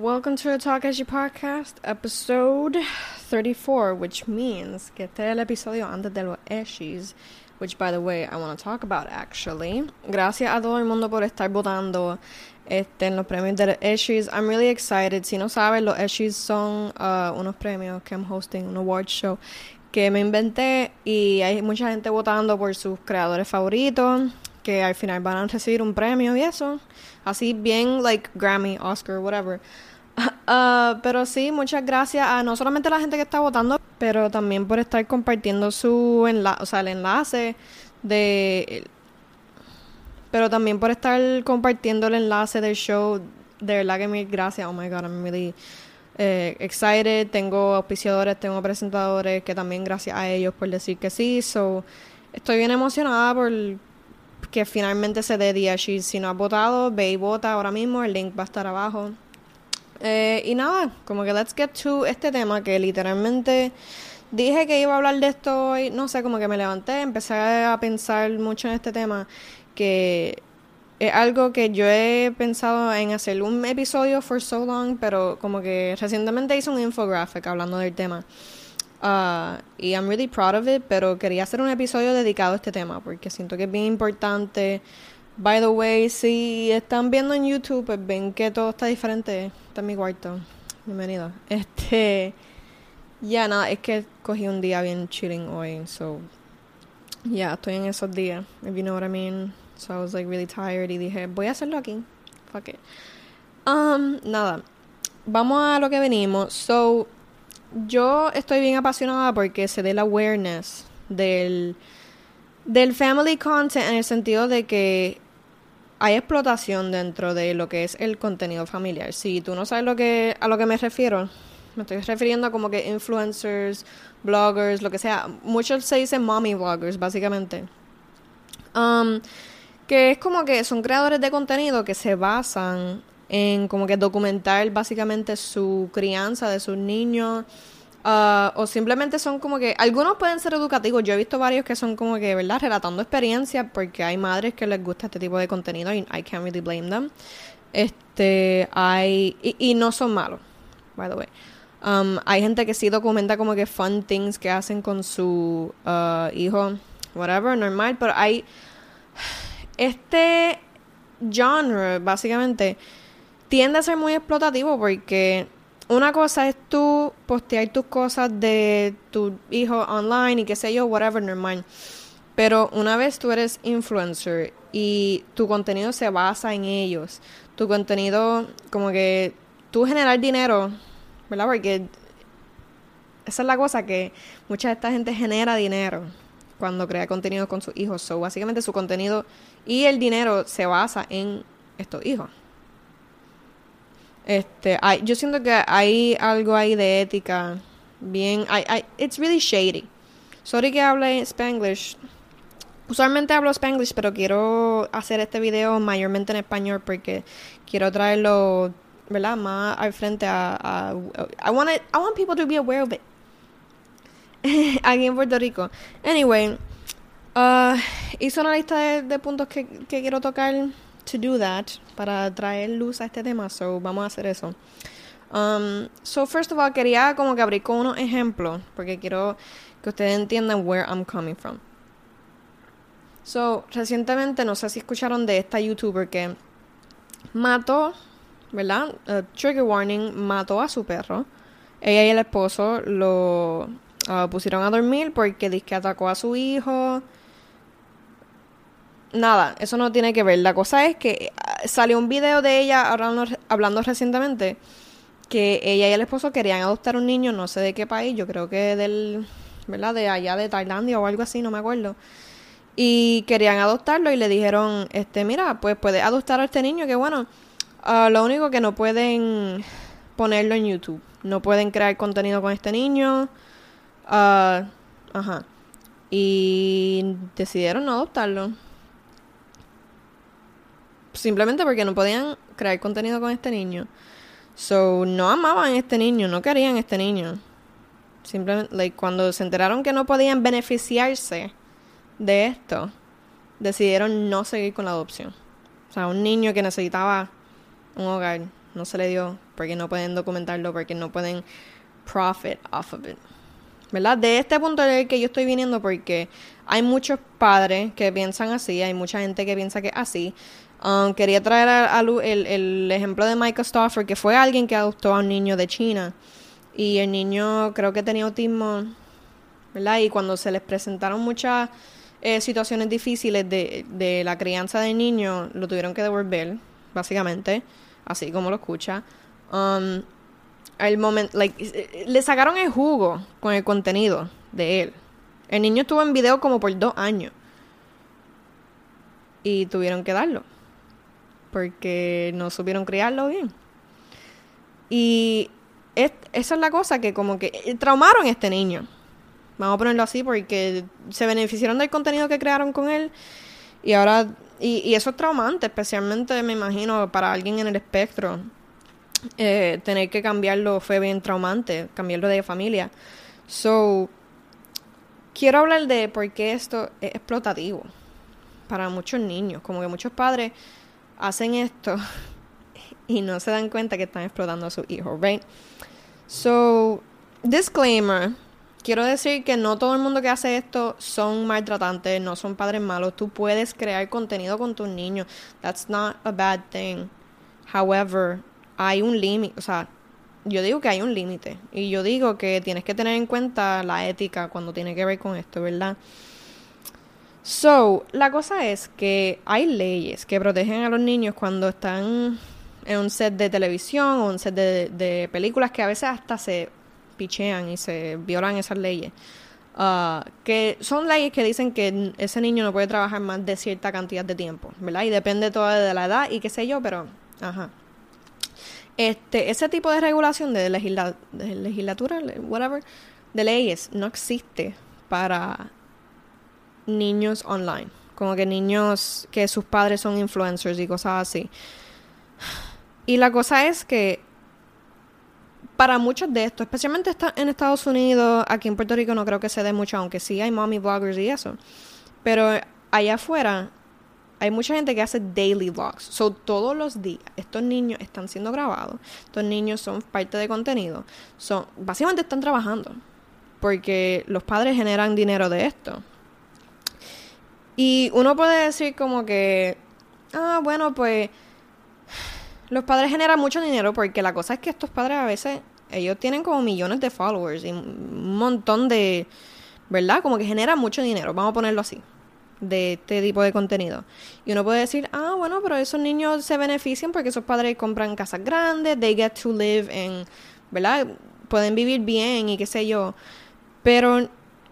welcome to the Talk As You podcast, episode 34, which means que este es el episodio antes de los Eshies, which by the way I want to talk about actually. Gracias a todo el mundo por estar votando este, en los premios de los Eshies. I'm really excited. Si no saben, los Eshies son uh, unos premios que I'm hosting, un award show que me inventé y hay mucha gente votando por sus creadores favoritos que al final van a recibir un premio y eso. Así bien, like Grammy, Oscar, whatever. Uh, pero sí, muchas gracias a no solamente la gente que está votando, pero también por estar compartiendo su enlace, o sea, el enlace de... Pero también por estar compartiendo el enlace del show. De verdad que mil gracias. Oh my God, I'm really eh, excited. Tengo auspiciadores, tengo presentadores que también gracias a ellos por decir que sí. So, estoy bien emocionada por que finalmente se dé día. Si no has votado, ve y vota ahora mismo. El link va a estar abajo. Eh, y nada, como que let's get to este tema que literalmente dije que iba a hablar de esto hoy. No sé, como que me levanté, empecé a pensar mucho en este tema. Que es algo que yo he pensado en hacer un episodio for so long, pero como que recientemente hice un infographic hablando del tema. Uh, y I'm really proud of it, pero quería hacer un episodio dedicado a este tema porque siento que es bien importante. By the way, si están viendo en YouTube, pues ven que todo está diferente. Está en mi cuarto. Bienvenido. Este. Ya, nada, es que cogí un día bien chilling hoy, so. Ya, yeah, estoy en esos días. If you know what I mean. So I was like really tired y dije, voy a hacerlo aquí. Fuck it. Um, nada. Vamos a lo que venimos. So, yo estoy bien apasionada porque se dé la awareness del, del family content en el sentido de que hay explotación dentro de lo que es el contenido familiar. Si tú no sabes lo que, a lo que me refiero, me estoy refiriendo a como que influencers, bloggers, lo que sea. Muchos se dicen mommy bloggers, básicamente. Um, que es como que son creadores de contenido que se basan en como que documentar básicamente su crianza de sus niños. Uh, o simplemente son como que algunos pueden ser educativos. Yo he visto varios que son como que verdad relatando experiencias porque hay madres que les gusta este tipo de contenido y I can't really blame them. Este hay y, no son malos by the way. Um, hay gente que sí documenta como que fun things que hacen con su uh, hijo whatever normal pero hay este genre básicamente tiende a ser muy explotativo porque una cosa es tú postear tus cosas de tu hijo online y qué sé yo, whatever, normal. Pero una vez tú eres influencer y tu contenido se basa en ellos, tu contenido como que tú generar dinero, ¿verdad? Porque esa es la cosa que mucha de esta gente genera dinero cuando crea contenido con sus hijos. So, básicamente su contenido y el dinero se basa en estos hijos. Este, hay, yo siento que hay algo ahí de ética bien, I, it's really shady. Sorry que hable Spanglish. Usualmente hablo Spanglish, pero quiero hacer este video mayormente en español porque quiero traerlo, ¿verdad? Más al frente a, a I want I want people to be aware of it. Aquí en Puerto Rico. Anyway, uh, hice una lista de, de puntos que, que quiero tocar to do that para traer luz a este tema, so vamos a hacer eso. Um, so first of all, quería como que abrir con unos ejemplos, porque quiero que ustedes entiendan where I'm coming from. So, recientemente, no sé si escucharon de esta youtuber que mató, ¿verdad? Uh, trigger warning, mató a su perro. Ella y el esposo lo uh, pusieron a dormir porque dice que atacó a su hijo nada, eso no tiene que ver. La cosa es que ah, salió un video de ella hablando, hablando recientemente que ella y el esposo querían adoptar un niño, no sé de qué país, yo creo que del, ¿verdad? De allá de Tailandia o algo así, no me acuerdo. Y querían adoptarlo y le dijeron, este, mira, pues puedes adoptar a este niño, que bueno, ah, lo único que no pueden ponerlo en YouTube, no pueden crear contenido con este niño, uh, ajá. Y decidieron no adoptarlo simplemente porque no podían crear contenido con este niño. So, no amaban a este niño, no querían a este niño. Simplemente, cuando se enteraron que no podían beneficiarse de esto, decidieron no seguir con la adopción. O sea, un niño que necesitaba un hogar, no se le dio, porque no pueden documentarlo, porque no pueden profit off of it. ¿Verdad? De este punto es el que yo estoy viniendo porque hay muchos padres que piensan así, hay mucha gente que piensa que así. Um, quería traer a, el, el, ejemplo de Michael Stauffer, que fue alguien que adoptó a un niño de China. Y el niño creo que tenía autismo, ¿verdad? Y cuando se les presentaron muchas eh, situaciones difíciles de, de la crianza del niño, lo tuvieron que devolver, básicamente, así como lo escucha. Um, el momento, like, le sacaron el jugo con el contenido de él. El niño estuvo en video como por dos años. Y tuvieron que darlo porque no supieron criarlo bien. Y esa es la cosa que como que eh, traumaron a este niño. Vamos a ponerlo así porque se beneficiaron del contenido que crearon con él y ahora y, eso es traumante, especialmente me imagino para alguien en el espectro. Eh, tener que cambiarlo fue bien traumante, cambiarlo de familia. So, quiero hablar de por qué esto es explotativo para muchos niños, como que muchos padres hacen esto y no se dan cuenta que están explotando a su hijo, right? So, disclaimer. Quiero decir que no todo el mundo que hace esto son maltratantes, no son padres malos. Tú puedes crear contenido con tus niños. That's not a bad thing. However, hay un límite, o sea, yo digo que hay un límite. Y yo digo que tienes que tener en cuenta la ética cuando tiene que ver con esto, ¿verdad? So, la cosa es que hay leyes que protegen a los niños cuando están en un set de televisión o un set de, películas que a veces hasta se pichean y se violan esas leyes. Uh, que son leyes que dicen que ese niño no puede trabajar más de cierta cantidad de tiempo, ¿verdad? Y depende todo de la edad y qué sé yo, pero, ajá. Este, ese tipo de regulación de legislatura, whatever, de leyes, no existe para niños online. Como que niños que sus padres son influencers y cosas así. Y la cosa es que para muchos de estos, especialmente en Estados Unidos, aquí en Puerto Rico no creo que se dé mucho, aunque sí hay mommy bloggers y eso. Pero allá afuera hay mucha gente que hace daily vlogs. So, todos los días estos niños están siendo grabados. Estos niños son parte de contenido. Son, básicamente están trabajando. Porque los padres generan dinero de esto. Y uno puede decir como que, ah, bueno, pues los padres generan mucho dinero porque la cosa es que estos padres a veces, ellos tienen como millones de followers y un montón de, ¿verdad? Como que generan mucho dinero, vamos a ponerlo así, de este tipo de contenido. Y uno puede decir, ah, bueno, pero esos niños se benefician porque esos padres compran casas grandes, they get to live en, ¿verdad? Pueden vivir bien y qué sé yo. Pero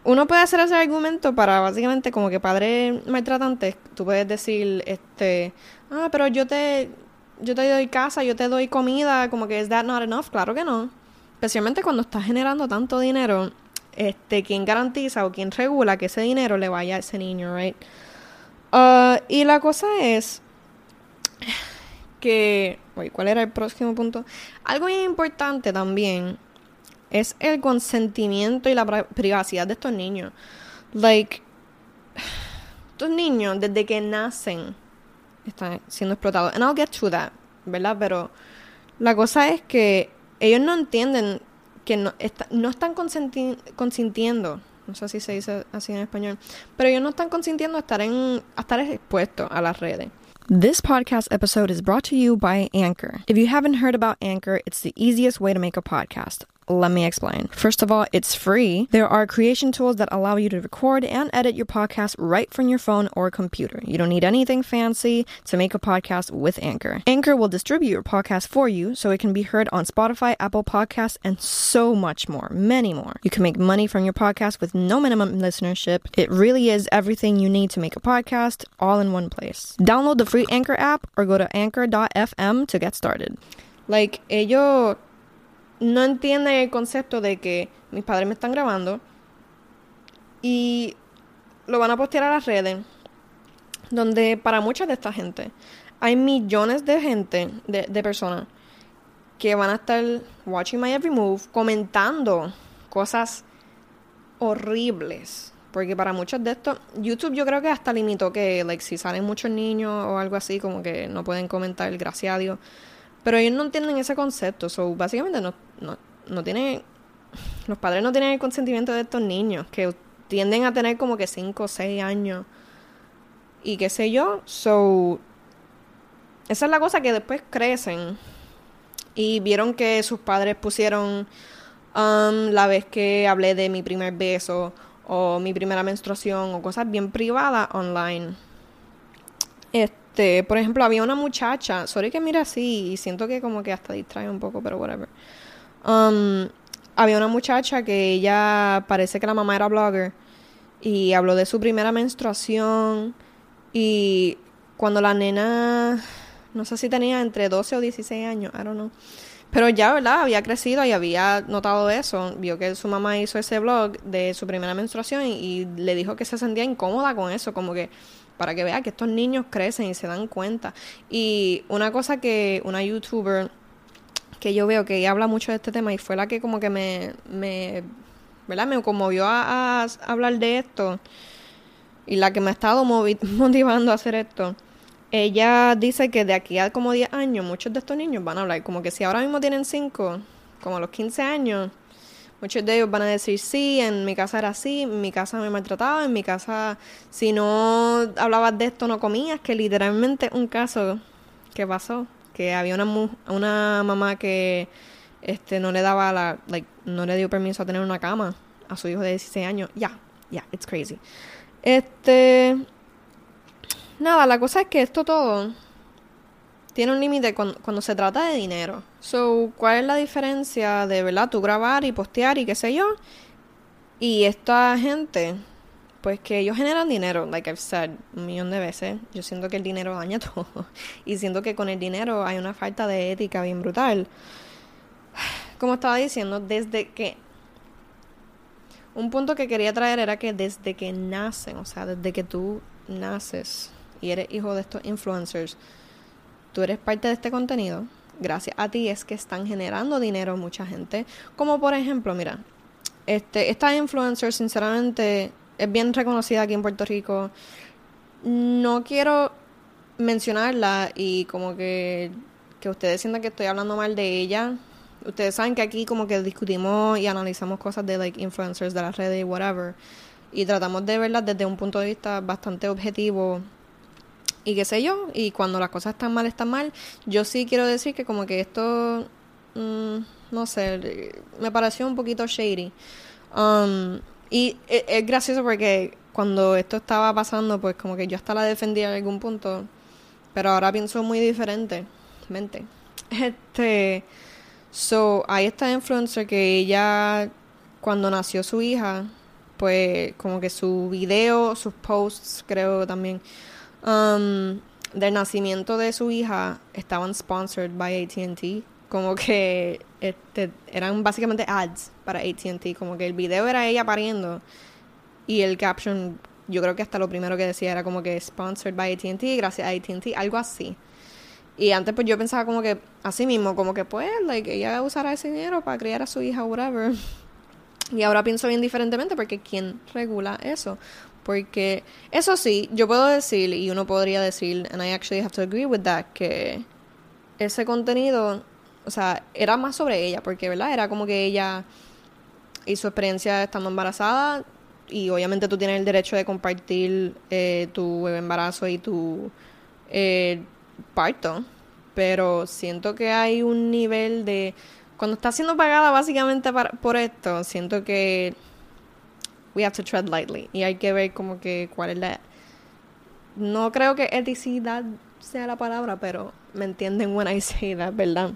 uno puede hacer ese argumento para básicamente como que padres maltratantes, tú puedes decir, este, ah, pero yo te, yo te doy casa, yo te doy comida, como que es that not enough, claro que no. Especialmente cuando estás generando tanto dinero, este, ¿quién garantiza o quién regula que ese dinero le vaya a ese niño, right? Uh, y la cosa es que, ¿cuál era el próximo punto? Algo importante también es el consentimiento y la privacidad de estos niños. Like, estos niños desde que nacen están siendo explotados. And I'll get to that, ¿verdad? Pero la cosa es que ellos no entienden que no, no están consintiendo, no sé si se dice así en español, pero ellos no están consintiendo estar, en, a estar expuestos a las redes. This podcast episode is brought to you by Anchor. If you haven't heard about Anchor, it's the easiest way to make a podcast. Let me explain. First of all, it's free. There are creation tools that allow you to record and edit your podcast right from your phone or computer. You don't need anything fancy to make a podcast with Anchor. Anchor will distribute your podcast for you so it can be heard on Spotify, Apple Podcasts, and so much more, many more. You can make money from your podcast with no minimum listenership. It really is everything you need to make a podcast all in one place. Download the free Anchor app or go to anchor.fm to get started. Like, ellos no entienden el concepto de que mis padres me están grabando y lo van a postear a las redes, donde para mucha de esta gente hay millones de gente, de, de personas, que van a estar watching my every move, comentando cosas horribles. Porque para muchos de estos, YouTube yo creo que hasta limitó que, like, si salen muchos niños o algo así, como que no pueden comentar, gracias a Dios. Pero ellos no entienden ese concepto. So, básicamente no, no, no tienen... Los padres no tienen el consentimiento de estos niños, que tienden a tener como que 5 o 6 años. Y qué sé yo. So, esa es la cosa que después crecen. Y vieron que sus padres pusieron um, la vez que hablé de mi primer beso o mi primera menstruación o cosas bien privadas online. Este, por ejemplo, había una muchacha, sorry que mira así y siento que como que hasta distrae un poco, pero whatever. Um, había una muchacha que ella parece que la mamá era blogger y habló de su primera menstruación y cuando la nena, no sé si tenía entre 12 o 16 años, I don't know pero ya, ¿verdad? Había crecido y había notado eso. Vio que su mamá hizo ese blog de su primera menstruación y, le dijo que se sentía incómoda con eso, como que para que vea que estos niños crecen y se dan cuenta. Y una cosa que una youtuber que yo veo que habla mucho de este tema y fue la que como que me, me ¿verdad? Me conmovió a, a hablar de esto y la que me ha estado motivando a hacer esto ella dice que de aquí a como 10 años muchos de estos niños van a hablar, como que si ahora mismo tienen 5, como a los 15 años, muchos de ellos van a decir, sí, en mi casa era así, en mi casa me maltrataba, en mi casa si no hablabas de esto no comías, que literalmente un caso que pasó, que había una, una mamá que este no le daba la, like, no le dio permiso a tener una cama a su hijo de 16 años. Ya, ya, it's crazy. Este, Nada, la cosa es que esto todo tiene un límite cuando, se trata de dinero. So, ¿cuál es la diferencia de, verdad, tú grabar y postear y qué sé yo? Y esta gente, pues que ellos generan dinero, like I've said un millón de veces. Yo siento que el dinero daña todo. Y siento que con el dinero hay una falta de ética bien brutal. Como estaba diciendo, desde que... Un punto que quería traer era que desde que nacen, o sea, desde que tú naces, y eres hijo de estos influencers, tú eres parte de este contenido. Gracias a ti es que están generando dinero mucha gente. Como por ejemplo, mira, este, esta influencer sinceramente es bien reconocida aquí en Puerto Rico. No quiero mencionarla y como que, que ustedes sientan que estoy hablando mal de ella. Ustedes saben que aquí como que discutimos y analizamos cosas de like influencers de las redes y whatever. Y tratamos de verlas desde un punto de vista bastante objetivo y qué sé yo, y cuando las cosas están mal, están mal. Yo sí quiero decir que como que esto, mm, no sé, me pareció un poquito shady. Um, y e, es, gracioso porque cuando esto estaba pasando, pues como que yo hasta la defendía en algún punto, pero ahora pienso muy diferente, mente. Este, so, hay esta influencer que ella, cuando nació su hija, pues como que su video, sus posts, creo también, um, del nacimiento de su hija estaban sponsored by ATT. Como que este, eran básicamente ads para ATT. Como que el video era ella pariendo. Y el caption, yo creo que hasta lo primero que decía era como que sponsored by ATT, gracias a ATT, algo así. Y antes pues yo pensaba como que así mismo, como que pues, like, ella usará ese dinero para criar a su hija, whatever. Y ahora pienso bien diferentemente porque ¿quién regula eso? Porque eso sí, yo puedo decir, y uno podría decir, and I actually have to agree with that, que ese contenido, o sea, era más sobre ella, porque, ¿verdad? Era como que ella y su experiencia estando embarazada, y obviamente tú tienes el derecho de compartir eh, tu embarazo y tu eh, parto, pero siento que hay un nivel de... Cuando está siendo pagada básicamente por esto, siento que we have to tread lightly. Y hay que ver como que cuál es la... No creo que eticidad sea la palabra, pero me entienden when I say that, ¿verdad?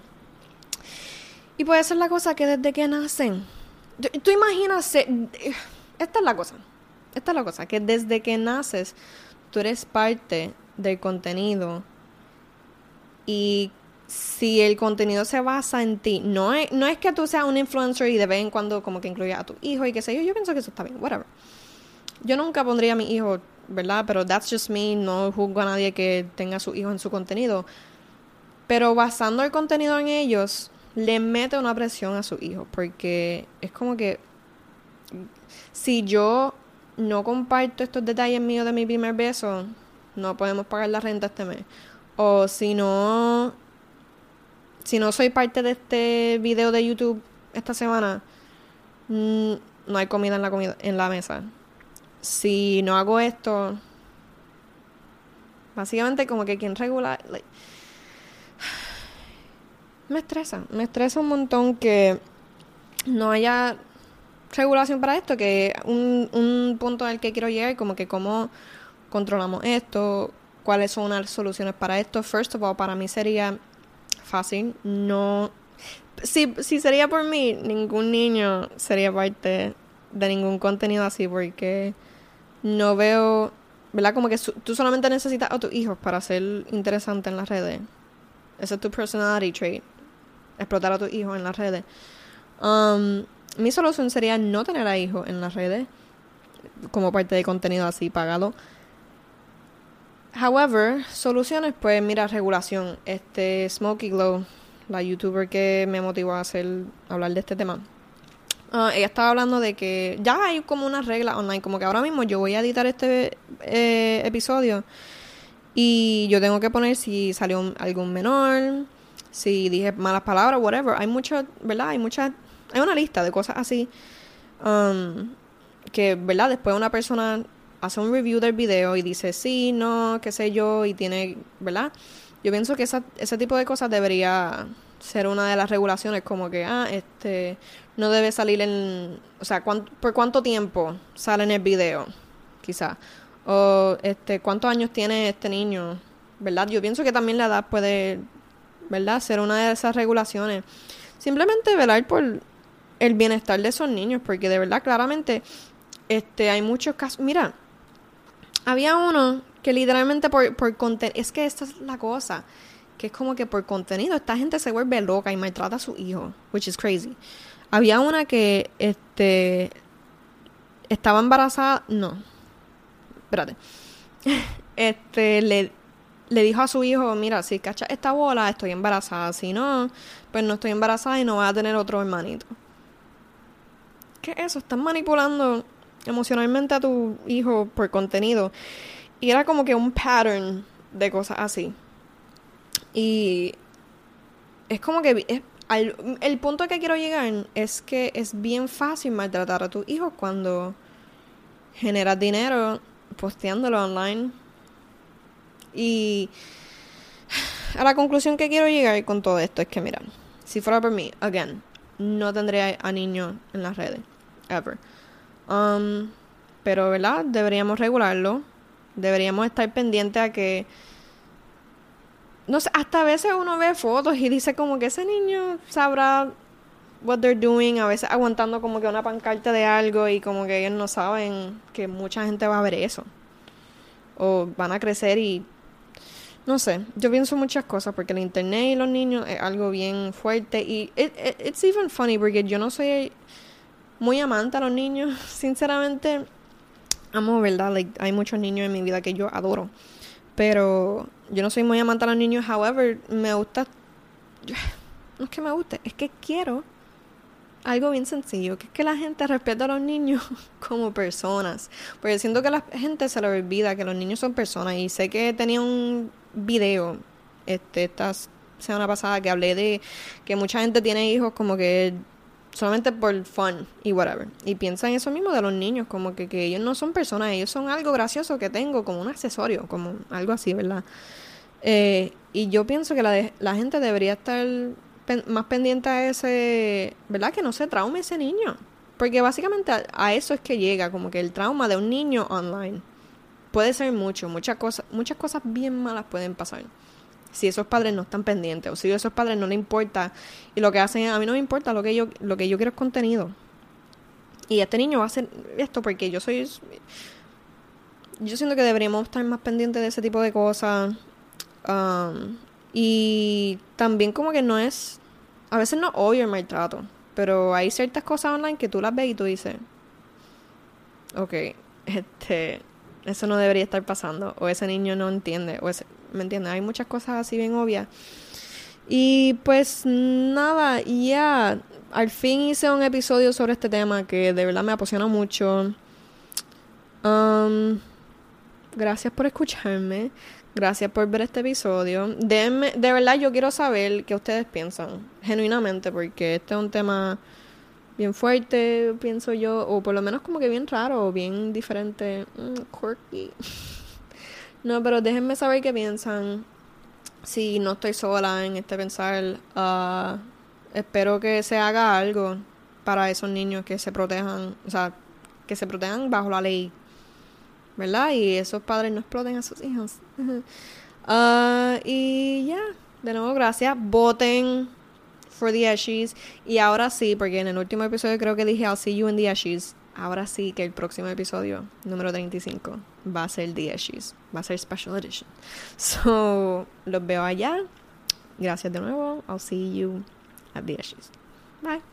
Y puede ser la cosa que desde que nacen... Tú imaginas... Esta es la cosa. Esta es la cosa, que desde que naces tú eres parte del contenido y si el contenido se basa en ti, no es, no es que tú seas un influencer y de vez en cuando como que incluya a tu hijo y qué sé yo, yo pienso que eso está bien, whatever. Yo nunca pondría a mi hijo, ¿verdad? Pero that's just me, no juzgo a nadie que tenga a su hijo en su contenido. Pero basando el contenido en ellos, le mete una presión a su hijo, porque es como que si yo no comparto estos detalles míos de mi primer beso, no podemos pagar la renta este mes. O si no si no soy parte de este video de YouTube esta semana, mm, no hay comida en la comida en la mesa. Si no hago esto, básicamente como que quien regula me estresa, me estresa un montón que no haya regulación para esto, que un, un punto al que quiero llegar, como que cómo controlamos esto, cuáles son las soluciones para esto. First of all, para mí sería fácil, no... Si, si sería por mí, ningún niño sería parte de ningún contenido así, porque no veo, ¿verdad? Como que tú solamente necesitas a tus hijos para ser interesante en las redes. Ese es tu personality trait explotar a tus hijos en las redes. Um, mi solución sería no tener a hijos en las redes como parte de contenido así pagado. However, soluciones, pues mira, regulación. Este Smokey Glow, la youtuber que me motivó a hacer hablar de este tema. Uh, ella estaba hablando de que ya hay como una regla online, como que ahora mismo yo voy a editar este eh, episodio y yo tengo que poner si salió algún menor, si dije malas palabras, whatever. Hay mucho, ¿verdad? Hay muchas, hay una lista de cosas así um, que, ¿verdad? Después una persona hace un review del video y dice sí, no, qué sé yo, y tiene, ¿verdad? Yo pienso que esa, ese tipo de cosas debería ser una de las regulaciones, como que, ah, este, no debe salir en, o sea, ¿por cuánto tiempo sale en el video? Quizá. O, este, ¿cuántos años tiene este niño? ¿Verdad? Yo pienso que también la edad puede ¿verdad? Ser una de esas regulaciones. Simplemente velar por el bienestar de esos niños, porque de verdad, claramente, este, hay muchos casos. Mira, había uno que literalmente por, por contenido. Es que esta es la cosa. Que es como que por contenido esta gente se vuelve loca y maltrata a su hijo. Which is crazy. Había una que, este. Estaba embarazada. No. Espérate. Este, le le dijo a su hijo, mira, si cacha esta bola, estoy embarazada. Si no, pues no estoy embarazada y no voy a tener otro hermanito. ¿Qué es eso? Están manipulando emocionalmente a tu hijo por contenido. Y era como que un pattern de cosas así. Y es como que el punto que quiero llegar es que es bien fácil maltratar a tu hijo cuando generas dinero posteándolo online y a la conclusión que quiero llegar con todo esto es que, mira, si fuera por mí, again, no tendría a niños en las redes, ever. Um, pero, ¿verdad? Deberíamos regularlo. Deberíamos estar pendientes a que. No sé, hasta a veces uno ve fotos y dice como que ese niño sabrá what they're doing, a veces aguantando como que una pancarta de algo y como que ellos no saben que mucha gente va a ver eso. O van a crecer y no sé, yo pienso muchas cosas porque el internet y los niños es algo bien fuerte y it, it's even funny porque yo no soy muy amante a los niños, sinceramente amo, ¿verdad? Like, hay muchos niños en mi vida que yo adoro, pero yo no soy muy amante a los niños, however, me gusta no es que me guste, es que quiero algo bien sencillo, que es que la gente respeta a los niños como personas. Porque siento que la gente se le olvida que los niños son personas. Y sé que tenía un video este, esta semana pasada que hablé de que mucha gente tiene hijos como que solamente por fun y whatever. Y piensan eso mismo de los niños, como que, que ellos no son personas, ellos son algo gracioso que tengo, como un accesorio, como algo así, ¿verdad? Eh, y yo pienso que la, la gente debería estar más pendiente a ese, ¿verdad? Que no se traume ese niño. Porque básicamente a, eso es que llega, como que el trauma de un niño online. Puede ser mucho, muchas cosas, muchas cosas bien malas pueden pasar. Si esos padres no están pendientes o si a esos padres no le importa y lo que hacen, a mí no me importa, lo que yo, lo que yo quiero es contenido. Y este niño va a hacer esto porque yo soy... Yo siento que deberíamos estar más pendientes de ese tipo de cosas. Um, y también como que no es, a veces no obvio el maltrato, pero hay ciertas cosas online que tú las ves y tú dices, ok, este, eso no debería estar pasando, o ese niño no entiende, o ese, ¿me entiendes? Hay muchas cosas así bien obvias. Y pues nada, ya, al fin hice un episodio sobre este tema que de verdad me apasiona mucho. Um, gracias por escucharme. Gracias por ver este episodio. Denme, de verdad, yo quiero saber qué ustedes piensan, genuinamente, porque este es un tema bien fuerte, pienso yo, o por lo menos como que bien raro, o bien diferente, mm, quirky. no, pero déjenme saber qué piensan. Si no estoy sola en este pensar, uh, espero que se haga algo para esos niños que se protejan, o sea, que se protejan bajo la ley, ¿verdad? Y esos padres no exploten a sus hijos. uh, y ya, de nuevo, gracias. Voten for the Ashes. Y ahora sí, porque en el último episodio creo que dije I'll see you in the Ashes. Ahora sí que el próximo episodio, número 35, va a ser The Ashes. Va a ser Special Edition. So, los veo allá. Gracias de nuevo. I'll see you at the Ashes. Bye.